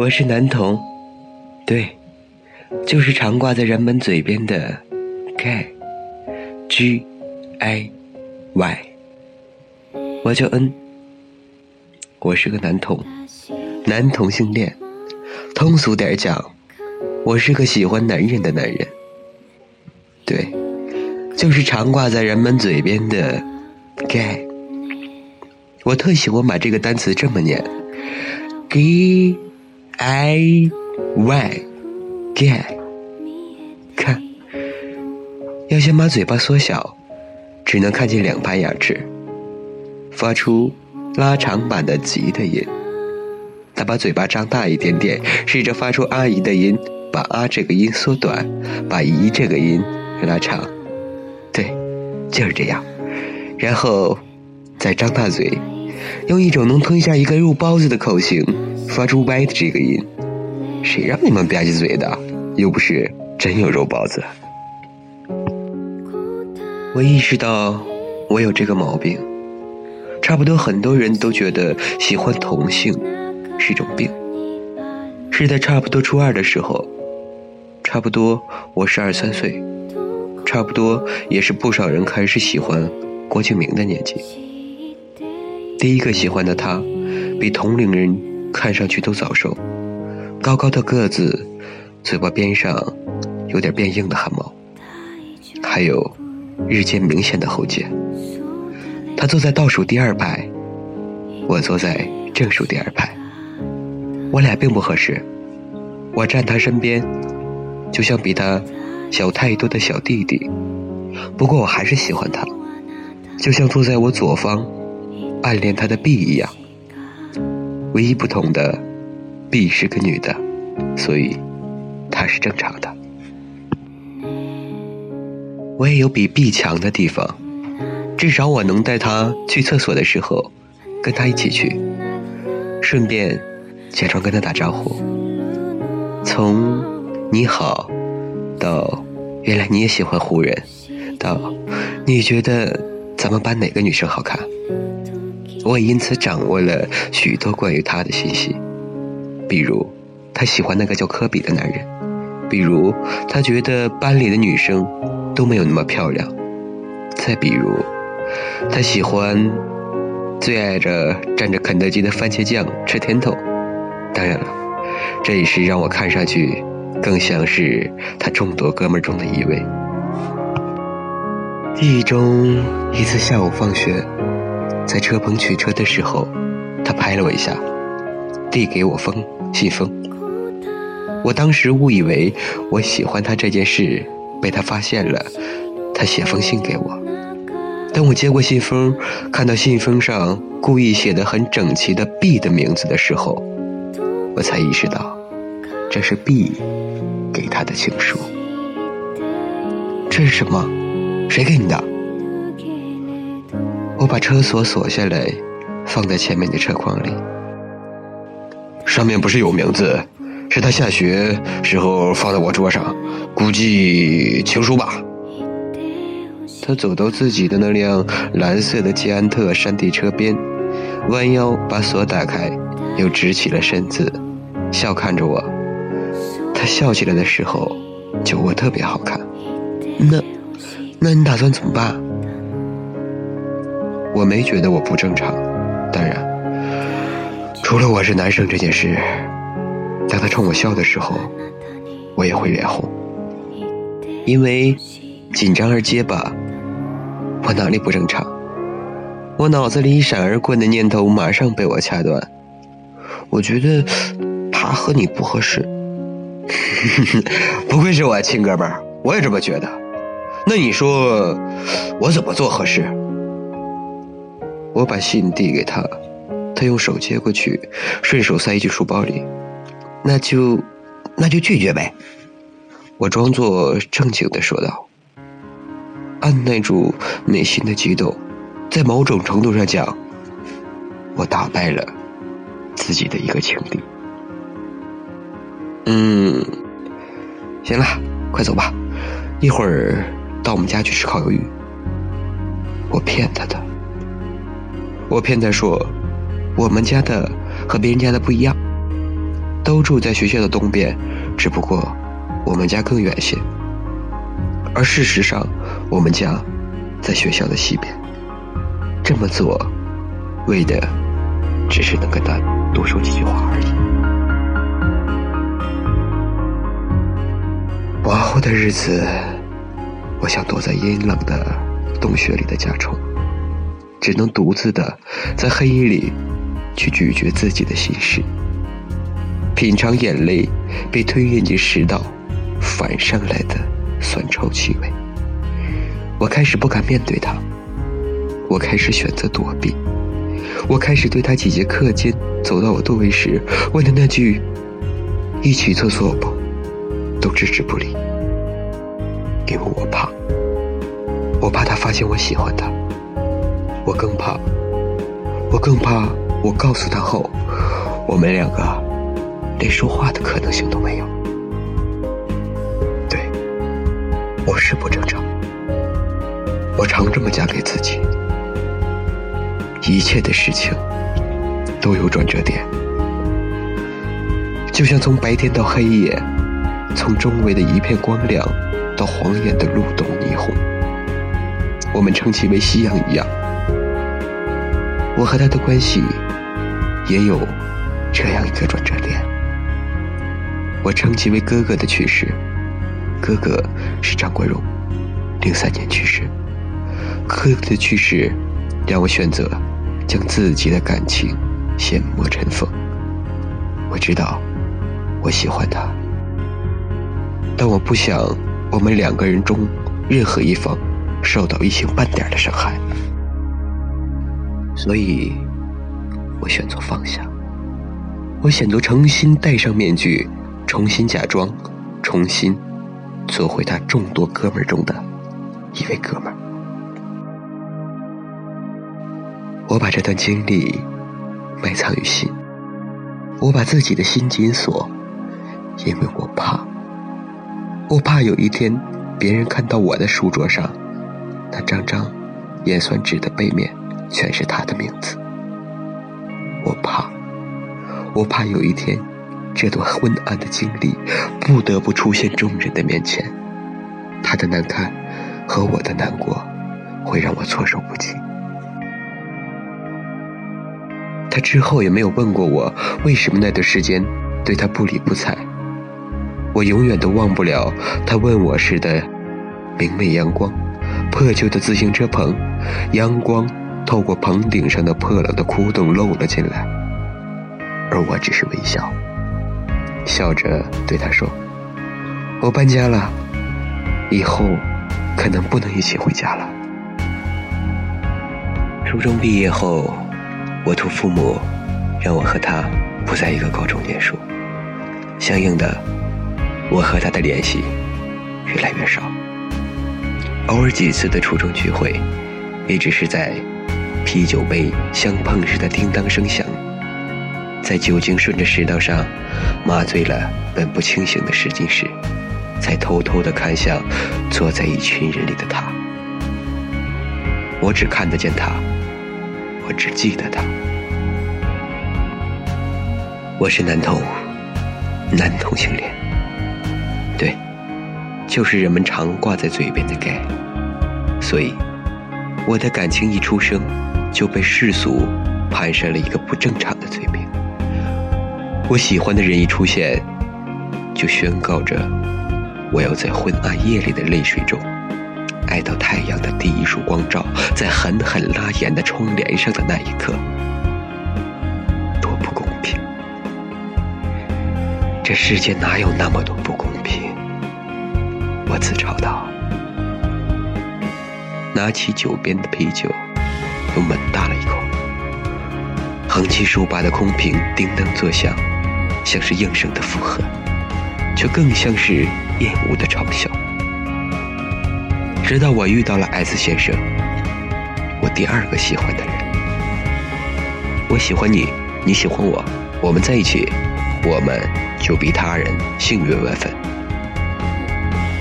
我是男童，对，就是常挂在人们嘴边的 gay，G I Y。我叫 N，我是个男童，男同性恋。通俗点讲，我是个喜欢男人的男人。对，就是常挂在人们嘴边的 gay。我特喜欢把这个单词这么念，gay i y gay。看，要先把嘴巴缩小，只能看见两排牙齿，发出拉长版的吉的音。他把嘴巴张大一点点，试着发出“阿姨”的音，把“啊”这个音缩短，把“姨”这个音拉长。对，就是这样。然后再张大嘴。用一种能吞下一个肉包子的口型发出 “y” 的这个音，谁让你们吧唧嘴的？又不是真有肉包子。我意识到我有这个毛病，差不多很多人都觉得喜欢同性是一种病。是在差不多初二的时候，差不多我十二三岁，差不多也是不少人开始喜欢郭敬明的年纪。第一个喜欢的他，比同龄人看上去都早熟，高高的个子，嘴巴边上有点变硬的汗毛，还有日渐明显的喉结。他坐在倒数第二排，我坐在正数第二排，我俩并不合适。我站他身边，就像比他小太多的小弟弟，不过我还是喜欢他，就像坐在我左方。暗恋他的 B 一样，唯一不同的，B 是个女的，所以她是正常的。我也有比 B 强的地方，至少我能带她去厕所的时候，跟她一起去，顺便假装跟她打招呼。从你好，到原来你也喜欢湖人，到你觉得咱们班哪个女生好看？我也因此掌握了许多关于他的信息，比如他喜欢那个叫科比的男人，比如他觉得班里的女生都没有那么漂亮，再比如他喜欢最爱着蘸着肯德基的番茄酱吃甜筒。当然了，这也是让我看上去更像是他众多哥们中的一位。记忆中一次下午放学。在车棚取车的时候，他拍了我一下，递给我封信封。我当时误以为我喜欢他这件事被他发现了，他写封信给我。当我接过信封，看到信封上故意写的很整齐的 “B” 的名字的时候，我才意识到，这是 B 给他的情书。这是什么？谁给你的？我把车锁锁下来，放在前面的车筐里。上面不是有名字，是他下学时候放在我桌上，估计情书吧。他走到自己的那辆蓝色的捷安特山地车边，弯腰把锁打开，又直起了身子，笑看着我。他笑起来的时候，酒窝特别好看。那，那你打算怎么办？我没觉得我不正常，当然，除了我是男生这件事，当他冲我笑的时候，我也会脸红，因为紧张而结巴。我哪里不正常？我脑子里一闪而过的念头马上被我掐断。我觉得他和你不合适。不愧是我亲哥们儿，我也这么觉得。那你说我怎么做合适？我把信递给他，他用手接过去，顺手塞进书包里。那就，那就拒绝呗。我装作正经的说道，按耐住内心的激动，在某种程度上讲，我打败了自己的一个情敌。嗯，行了，快走吧，一会儿到我们家去吃烤鱿鱼。我骗他的。我骗他说，我们家的和别人家的不一样。都住在学校的东边，只不过我们家更远些。而事实上，我们家在学校的西边。这么做，为的只是能跟他多说几句话而已。往后的日子，我想躲在阴冷的洞穴里的甲虫，只能独自的在黑夜里去咀嚼自己的心事，品尝眼泪被吞咽进食道反上来的酸臭气味。我开始不敢面对他，我开始选择躲避，我开始对他几节课间走到我座位时问的那句“一起厕所不”。都置之不理，因为我怕，我怕他发现我喜欢他，我更怕，我更怕我告诉他后，我们两个连说话的可能性都没有。对，我是不正常，我常这么讲给自己。一切的事情都有转折点，就像从白天到黑夜。从周围的一片光亮到晃眼的路灯霓虹，我们称其为夕阳一样。我和他的关系也有这样一个转折点。我称其为哥哥的去世。哥哥是张国荣，零三年去世。哥哥的去世让我选择将自己的感情先磨尘封。我知道，我喜欢他。但我不想我们两个人中任何一方受到一星半点的伤害，所以，我选择放下。我选择重新戴上面具，重新假装，重新做回他众多哥们中的一位哥们。我把这段经历埋藏于心，我把自己的心紧锁，因为我怕。我怕有一天，别人看到我的书桌上那张张验算纸的背面全是他的名字。我怕，我怕有一天，这段昏暗的经历不得不出现众人的面前，他的难堪和我的难过会让我措手不及。他之后也没有问过我为什么那段时间对他不理不睬。我永远都忘不了他问我时的明媚阳光，破旧的自行车棚，阳光透过棚顶上的破了的窟窿漏了进来，而我只是微笑，笑着对他说：“我搬家了，以后可能不能一起回家了。”初中毕业后，我托父母让我和他不在一个高中念书，相应的。我和他的联系越来越少，偶尔几次的初中聚会，也只是在啤酒杯相碰时的叮当声响，在酒精顺着食道上麻醉了本不清醒的试金石，才偷偷的看向坐在一群人里的他。我只看得见他，我只记得他。我是男同，男同性恋。对，就是人们常挂在嘴边的 gay。所以，我的感情一出生，就被世俗攀上了一个不正常的罪名。我喜欢的人一出现，就宣告着我要在昏暗夜里的泪水中，爱到太阳的第一束光照在狠狠拉严的窗帘上的那一刻。多不公平！这世界哪有那么多不公平？我自嘲道：“拿起酒边的啤酒，又猛大了一口。横七竖八的空瓶叮当作响，像是应声的附和，却更像是厌恶的嘲笑。直到我遇到了 S 先生，我第二个喜欢的人。我喜欢你，你喜欢我，我们在一起，我们就比他人幸运万分。”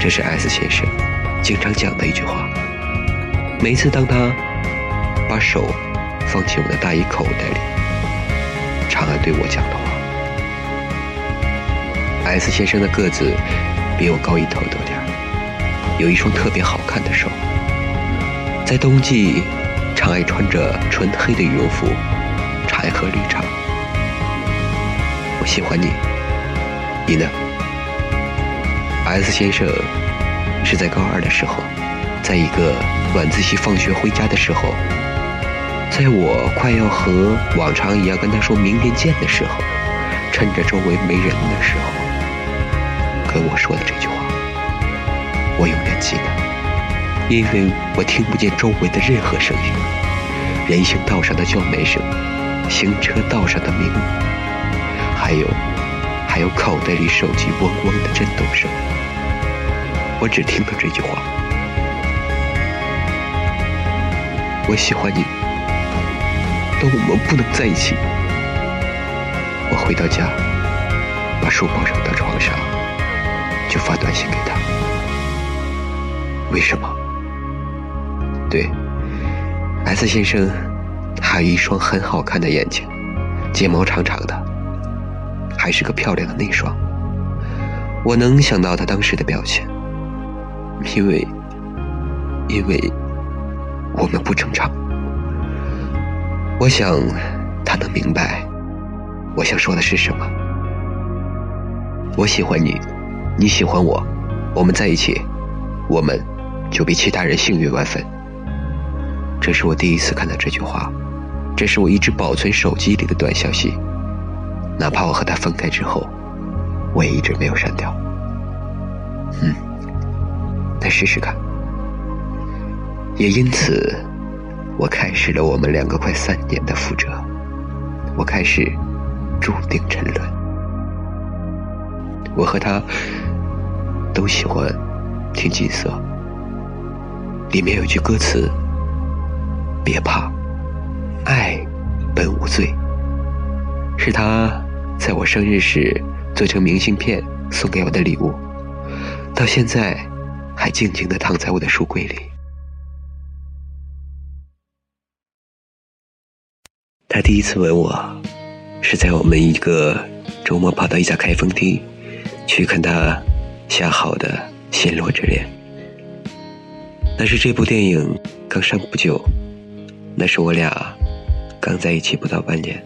这是 S 先生经常讲的一句话。每次当他把手放进我的大衣口袋里，长安对我讲的话。S 先生的个子比我高一头多点有一双特别好看的手，在冬季长爱穿着纯黑的羽绒服，茶喝绿茶。我喜欢你，你呢？S 先生是在高二的时候，在一个晚自习放学回家的时候，在我快要和往常一样跟他说明天见的时候，趁着周围没人的时候，跟我说的这句话，我永远记得，因为我听不见周围的任何声音，人行道上的叫卖声，行车道上的鸣。还有，还有口袋里手机嗡嗡的震动声，我只听到这句话：我喜欢你，但我们不能在一起。我回到家，把书包扔到床上，就发短信给他。为什么？对，S 先生，还有一双很好看的眼睛，睫毛长长的。还是个漂亮的内双，我能想到他当时的表情，因为，因为我们不正常。我想他能明白我想说的是什么。我喜欢你，你喜欢我，我们在一起，我们就比其他人幸运万分。这是我第一次看到这句话，这是我一直保存手机里的短消息。哪怕我和他分开之后，我也一直没有删掉。嗯，再试试看。也因此，我开始了我们两个快三年的覆辙。我开始注定沉沦。我和他都喜欢听金色，里面有句歌词：“别怕，爱本无罪。”是他。在我生日时做成明信片送给我的礼物，到现在还静静地躺在我的书柜里。他第一次吻我，是在我们一个周末跑到一家开封厅去看他下好的《陷落之恋》。那是这部电影刚上不久，那是我俩刚在一起不到半年。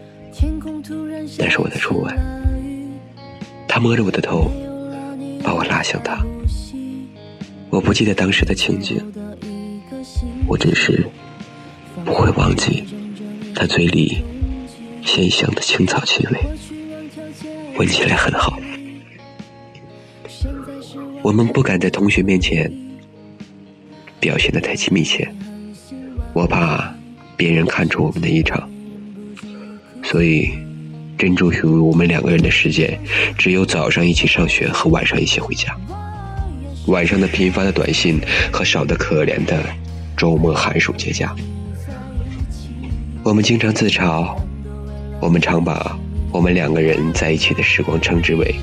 那是我的初吻，他摸着我的头，把我拉向他。我不记得当时的情景，我只是不会忘记他嘴里鲜香的青草气味，闻起来很好。我们不敢在同学面前表现的太亲密切，我怕别人看出我们的异常，所以。真正属于我们两个人的时间，只有早上一起上学和晚上一起回家。晚上的频繁的短信和少的可怜的周末寒暑节假。我们经常自嘲，我们常把我们两个人在一起的时光称之为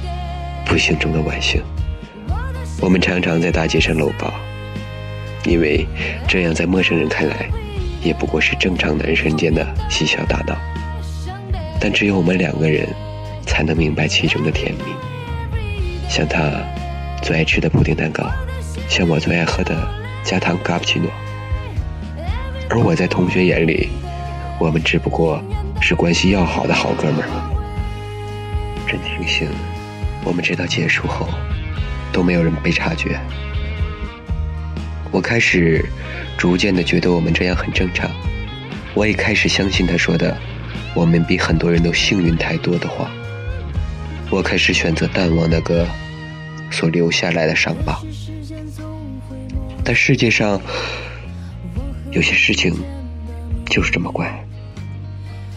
不幸中的万幸。我们常常在大街上搂抱，因为这样在陌生人看来，也不过是正常男人间的嬉笑打闹。但只有我们两个人，才能明白其中的甜蜜。像他最爱吃的布丁蛋糕，像我最爱喝的加糖卡布奇诺。而我在同学眼里，我们只不过是关系要好的好哥们儿。真庆幸，我们直到结束后，都没有人被察觉。我开始逐渐的觉得我们这样很正常，我也开始相信他说的。我们比很多人都幸运太多的话，我开始选择淡忘那个所留下来的伤疤。但世界上有些事情就是这么怪，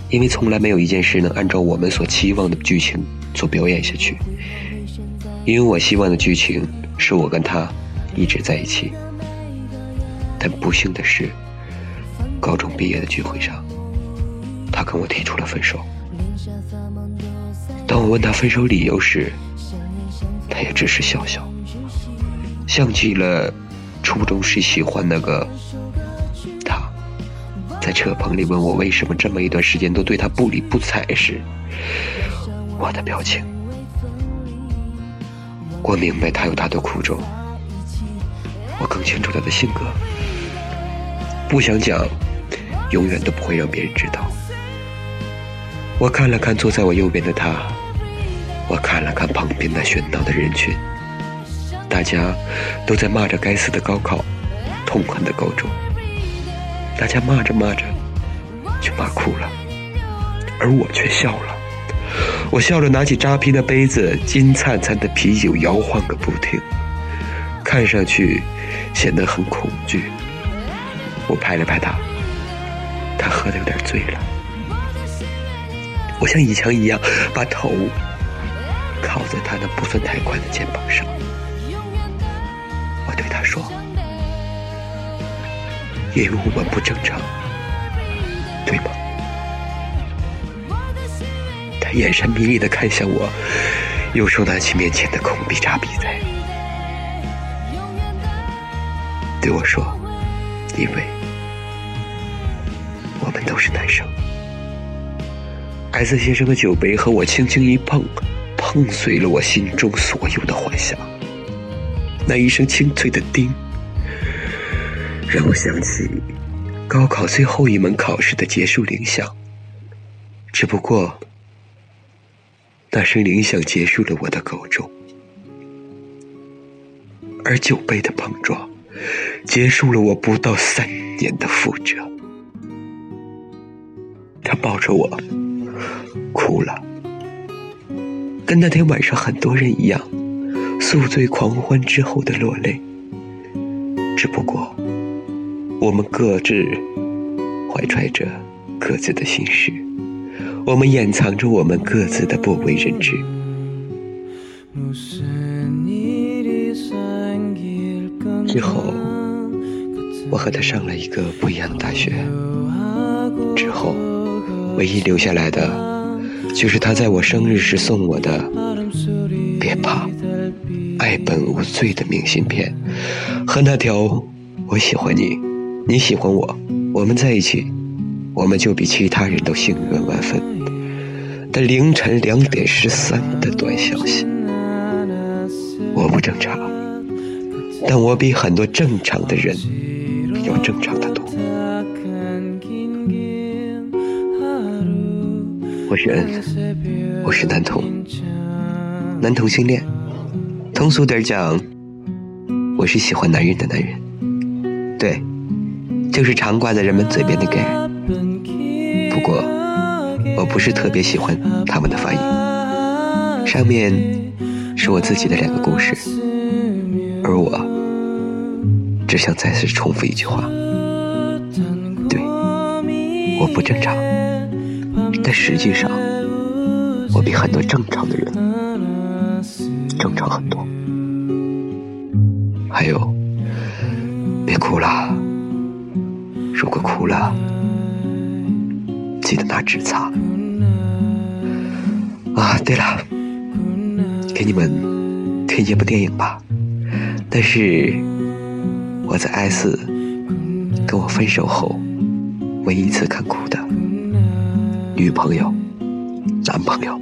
因为从来没有一件事能按照我们所期望的剧情做表演下去。因为我希望的剧情是我跟他一直在一起，但不幸的是，高中毕业的聚会上。他跟我提出了分手。当我问他分手理由时，他也只是笑笑，像极了初中时喜欢那个，在车棚里问我为什么这么一段时间都对他不理不睬时，我的表情。我明白他有他的苦衷，我更清楚他的性格。不想讲，永远都不会让别人知道。我看了看坐在我右边的他，我看了看旁边那喧闹的人群，大家都在骂着该死的高考，痛恨的高中。大家骂着骂着，就骂哭了，而我却笑了。我笑着拿起扎啤的杯子，金灿灿的啤酒摇晃个不停，看上去显得很恐惧。我拍了拍他，他喝的有点醉了。我像以前一样把头靠在他那不算太宽的肩膀上。我对他说：“因为我们不正常，对吗？”他眼神迷离的看向我，右手拿起面前的空笔扎笔在，对我说：“因为。”我们都是男生。S 先生的酒杯和我轻轻一碰，碰碎了我心中所有的幻想。那一声清脆的“叮”，让我想起高考最后一门考试的结束铃响。只不过，那声铃响结束了我的高中，而酒杯的碰撞，结束了我不到三年的负责。他抱着我哭了，跟那天晚上很多人一样，宿醉狂欢之后的落泪。只不过，我们各自怀揣着各自的心事，我们掩藏着我们各自的不为人知。之后，我和他上了一个不一样的大学。之后。唯一留下来的，就是他在我生日时送我的“别怕，爱本无罪”的明信片，和那条“我喜欢你，你喜欢我，我们在一起，我们就比其他人都幸运万分”的凌晨两点十三的短消息。我不正常，但我比很多正常的人要正常的多。我是恩，我是男同，男同性恋。通俗点讲，我是喜欢男人的男人。对，就是常挂在人们嘴边的 gay。不过，我不是特别喜欢他们的发音。上面是我自己的两个故事，而我只想再次重复一句话：对，我不正常。但实际上，我比很多正常的人正常很多。还有，别哭了，如果哭了，记得拿纸擦。啊，对了，给你们推荐部电影吧。但是我在 S 跟我分手后唯一一次看哭的。女朋友，男朋友。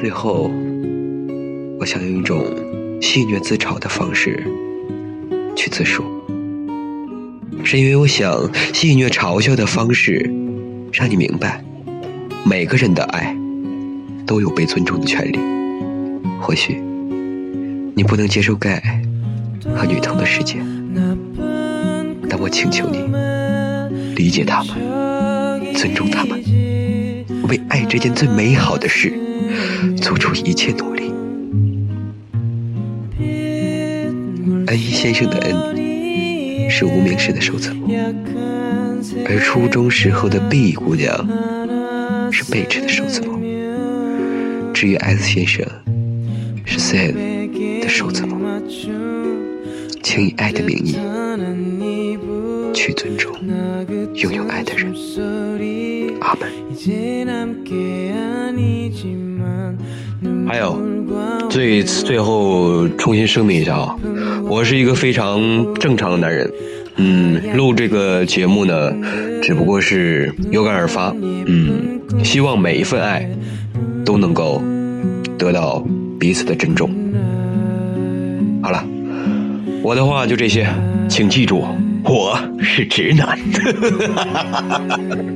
最后，我想用一种戏谑自嘲的方式去自述，是因为我想戏谑嘲笑的方式，让你明白，每个人的爱都有被尊重的权利。或许，你不能接受盖和女童的世界。但我请求你理解他们，尊重他们，为爱这件最美好的事做出一切努力。恩一先生的恩是无名氏的首字母，而初中时候的 B 姑娘是贝池的首字母。至于 S 先生是 Sam 的首字母，请以爱的名义。去尊重拥有爱的人，阿门。还有，最最后重新声明一下啊，我是一个非常正常的男人，嗯，录这个节目呢，只不过是有感而发。嗯，希望每一份爱都能够得到彼此的珍重。好了，我的话就这些，请记住，我是直男。